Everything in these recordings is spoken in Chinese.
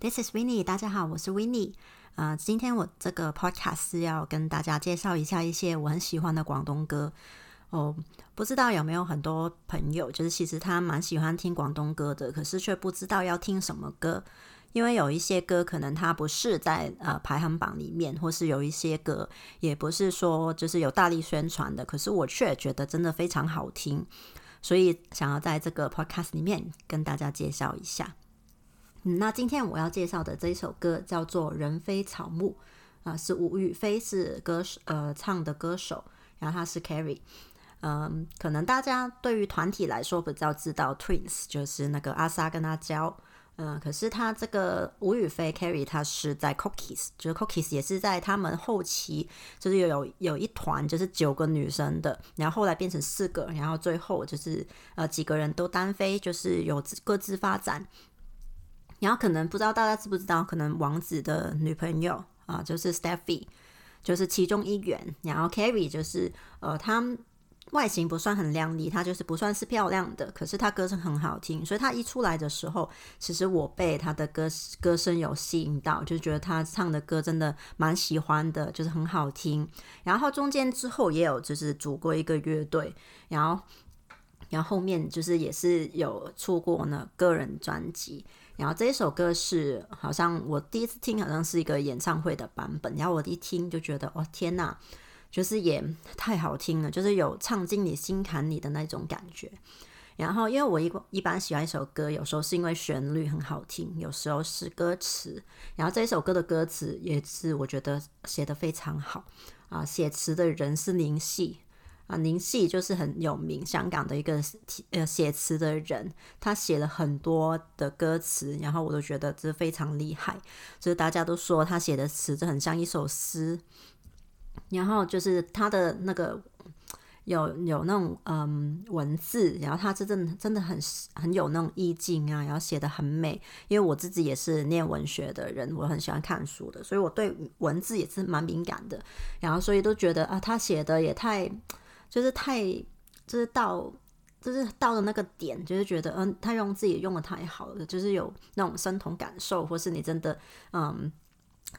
This is Winnie，大家好，我是 Winnie。呃，今天我这个 podcast 是要跟大家介绍一下一些我很喜欢的广东歌。哦，不知道有没有很多朋友，就是其实他蛮喜欢听广东歌的，可是却不知道要听什么歌，因为有一些歌可能它不是在呃排行榜里面，或是有一些歌也不是说就是有大力宣传的，可是我却觉得真的非常好听，所以想要在这个 podcast 里面跟大家介绍一下。嗯那今天我要介绍的这一首歌叫做《人非草木》，啊，是吴雨霏是歌手呃唱的歌手，然后他是 Carrie，嗯，可能大家对于团体来说比较知道 Twins，就是那个阿 Sa 跟阿娇，嗯，可是他这个吴雨霏 Carrie，他是在 Cookies，就是 Cookies 也是在他们后期，就是有有一团就是九个女生的，然后后来变成四个，然后最后就是呃几个人都单飞，就是有各自发展。然后可能不知道大家知不知道，可能王子的女朋友啊，就是 Stephy，就是其中一员。然后 Carrie 就是呃，她外形不算很靓丽，她就是不算是漂亮的，可是她歌声很好听。所以她一出来的时候，其实我被她的歌歌声有吸引到，就觉得她唱的歌真的蛮喜欢的，就是很好听。然后中间之后也有就是组过一个乐队，然后然后后面就是也是有出过呢个人专辑。然后这一首歌是好像我第一次听，好像是一个演唱会的版本。然后我一听就觉得，哦天呐，就是也太好听了，就是有唱进你心坎里的那种感觉。然后因为我一一般喜欢一首歌，有时候是因为旋律很好听，有时候是歌词。然后这一首歌的歌词也是我觉得写的非常好啊，写词的人是林夕。啊，林夕就是很有名，香港的一个呃写词的人，他写了很多的歌词，然后我都觉得这非常厉害，就是大家都说他写的词就很像一首诗，然后就是他的那个有有那种嗯文字，然后他真的真的很很有那种意境啊，然后写的很美，因为我自己也是念文学的人，我很喜欢看书的，所以我对文字也是蛮敏感的，然后所以都觉得啊，他写的也太。就是太，就是到，就是到了那个点，就是觉得，嗯，他用自己用的太好了，就是有那种身同感受，或是你真的，嗯，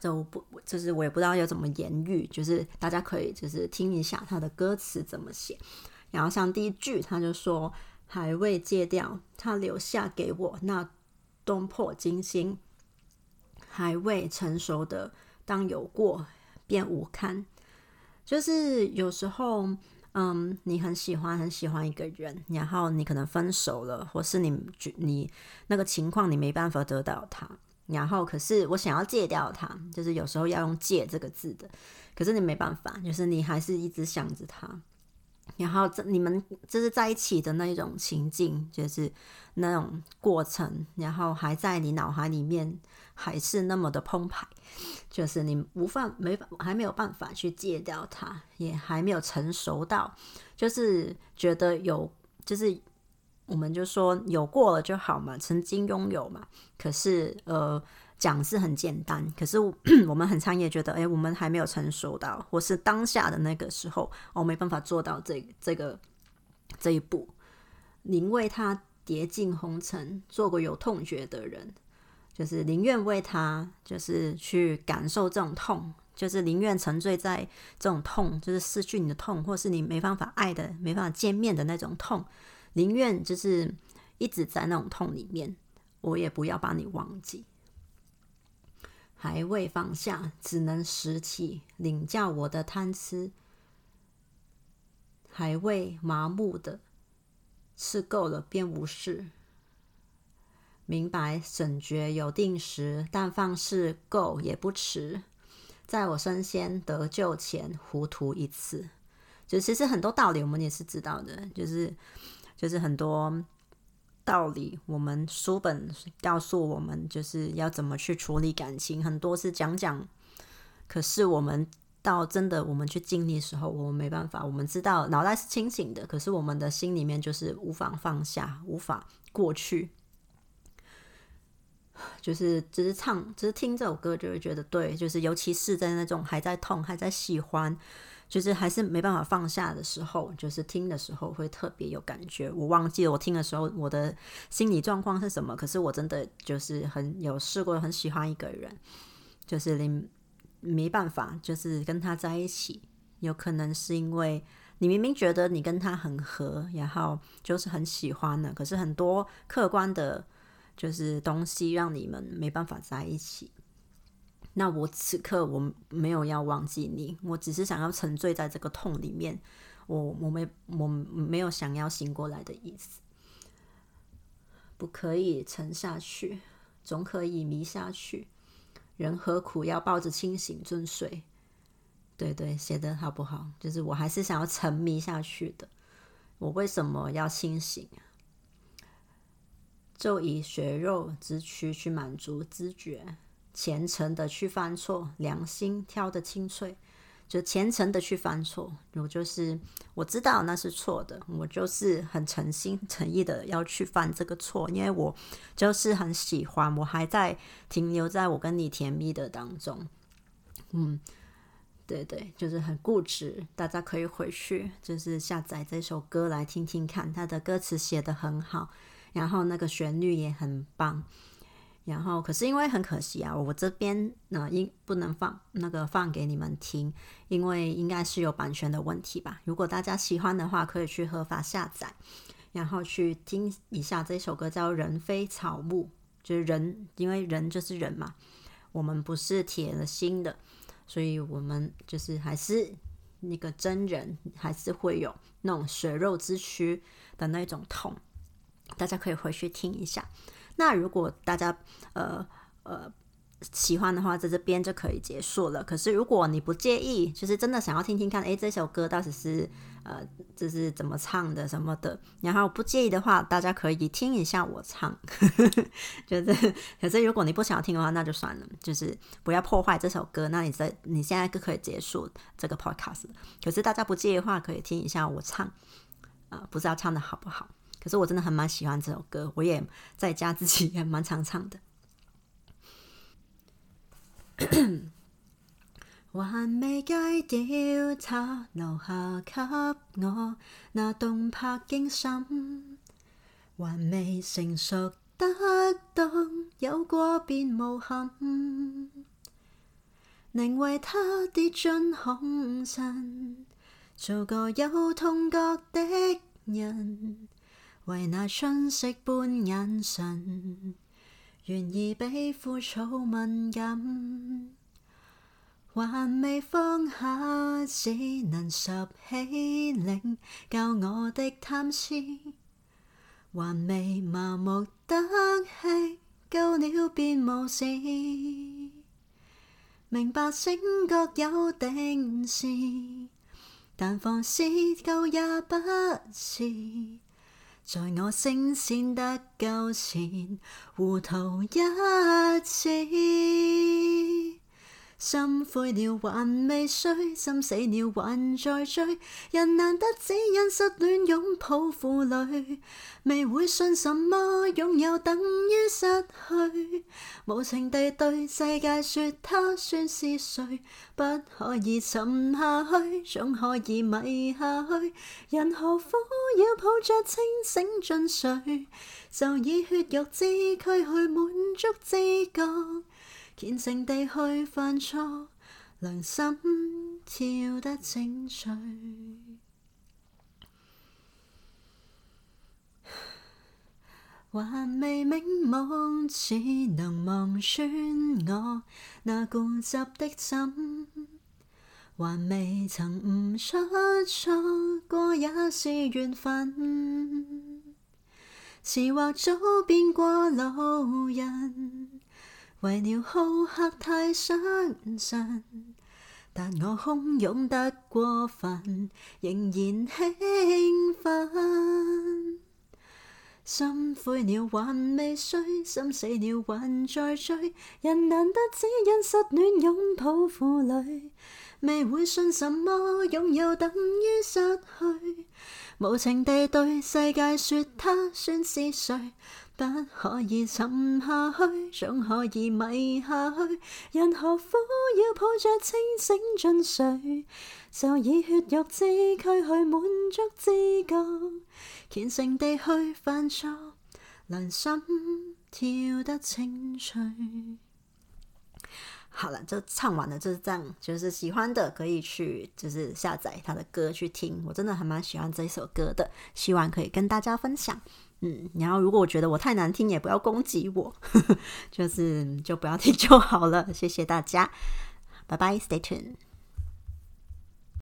就不，就是我也不知道要怎么言语，就是大家可以就是听一下他的歌词怎么写，然后像第一句，他就说还未戒掉，他留下给我那东破金星，还未成熟的，当有过便无堪，就是有时候。嗯，你很喜欢很喜欢一个人，然后你可能分手了，或是你你那个情况你没办法得到他，然后可是我想要戒掉他，就是有时候要用“戒”这个字的，可是你没办法，就是你还是一直想着他。然后这你们就是在一起的那一种情境，就是那种过程，然后还在你脑海里面还是那么的澎湃，就是你无法没法还没有办法去戒掉它，也还没有成熟到，就是觉得有就是我们就说有过了就好嘛，曾经拥有嘛，可是呃。讲是很简单，可是我 们很常也觉得，哎，我们还没有成熟到，或是当下的那个时候，我没办法做到这这个这一步。宁为他跌进红尘，做个有痛觉的人，就是宁愿为他，就是去感受这种痛，就是宁愿沉醉在这种痛，就是失去你的痛，或是你没办法爱的、没办法见面的那种痛，宁愿就是一直在那种痛里面，我也不要把你忘记。还未放下，只能拾起领教我的贪吃；还未麻木的吃够了，便无事。明白审觉有定时，但放肆够也不迟。在我身先得救前，糊涂一次。就其实很多道理，我们也是知道的，就是就是很多。道理，我们书本告诉我们就是要怎么去处理感情，很多是讲讲。可是我们到真的我们去经历的时候，我们没办法。我们知道脑袋是清醒的，可是我们的心里面就是无法放下，无法过去。就是只是唱，只是听这首歌就会觉得对，就是尤其是在那种还在痛、还在喜欢，就是还是没办法放下的时候，就是听的时候会特别有感觉。我忘记了我听的时候我的心理状况是什么，可是我真的就是很有试过，很喜欢一个人，就是你没办法，就是跟他在一起，有可能是因为你明明觉得你跟他很合，然后就是很喜欢的，可是很多客观的，就是东西让你们没办法在一起。那我此刻我没有要忘记你，我只是想要沉醉在这个痛里面，我我没我没有想要醒过来的意思，不可以沉下去，总可以迷下去。人何苦要抱着清醒尊睡？对对，写的好不好？就是我还是想要沉迷下去的。我为什么要清醒啊？就以血肉之躯去满足知觉。虔诚的去犯错，良心挑的清脆，就虔诚的去犯错。我就是我知道那是错的，我就是很诚心诚意的要去犯这个错，因为我就是很喜欢，我还在停留在我跟你甜蜜的当中。嗯，对对，就是很固执。大家可以回去就是下载这首歌来听听看，它的歌词写的很好，然后那个旋律也很棒。然后，可是因为很可惜啊，我这边呢，应不能放那个放给你们听，因为应该是有版权的问题吧。如果大家喜欢的话，可以去合法下载，然后去听一下这首歌，叫《人非草木》，就是人，因为人就是人嘛，我们不是铁了心的，所以我们就是还是那个真人，还是会有那种血肉之躯的那种痛，大家可以回去听一下。那如果大家呃呃喜欢的话，在这边就可以结束了。可是如果你不介意，就是真的想要听听看，诶，这首歌到底是呃这是怎么唱的什么的，然后不介意的话，大家可以听一下我唱。就是，可是如果你不想听的话，那就算了，就是不要破坏这首歌。那你在你现在就可以结束这个 podcast。可是大家不介意的话，可以听一下我唱，啊，不知道唱的好不好。可是我真的很蛮喜欢这首歌，我也在家自己也蛮常唱的。还未戒掉他留下给我那动魄惊心，还未成熟得到有过便无憾，宁为他跌进红尘，做个有痛觉的人。为那春色般眼神，愿意比枯草敏感，还未放下，只能拾起领教我的贪痴，还未麻木得气，够了便无事，明白醒觉有定时，但放肆够也不迟。在我声线得够前，糊涂一次。心灰了还未睡，心死了还在追。人难得只因失恋拥抱负累，未会信什么拥有等于失去。无情地对世界说他算是谁？不可以沉下去，总可以迷下去。人何苦要抱着清醒进睡？就以血肉之躯去满足知觉。虔诚地去犯错，良心跳得清脆，还未明目，只能望穿我那固执的心，还未曾悟出错过也是缘分，迟或早变过路人。为了好客太相信，但我汹涌得过分，仍然兴奋。心灰了还未睡，心死了还在追。人难得只因失恋拥抱负累，未会信什么拥有等于失去。无情地对世界说他算是谁？不可以沉下去，总可以迷下去。人何苦要抱着清醒进睡？就以血肉之躯去满足知觉，虔诚地去犯错，良心跳得清脆。就唱完了，就是这样。就是喜欢的可以去，就是下载他的歌去听。我真的还蛮喜欢这首歌的，希望可以跟大家分享。嗯，然后如果我觉得我太难听，也不要攻击我，就是就不要听就好了。谢谢大家，拜拜，Stay tuned。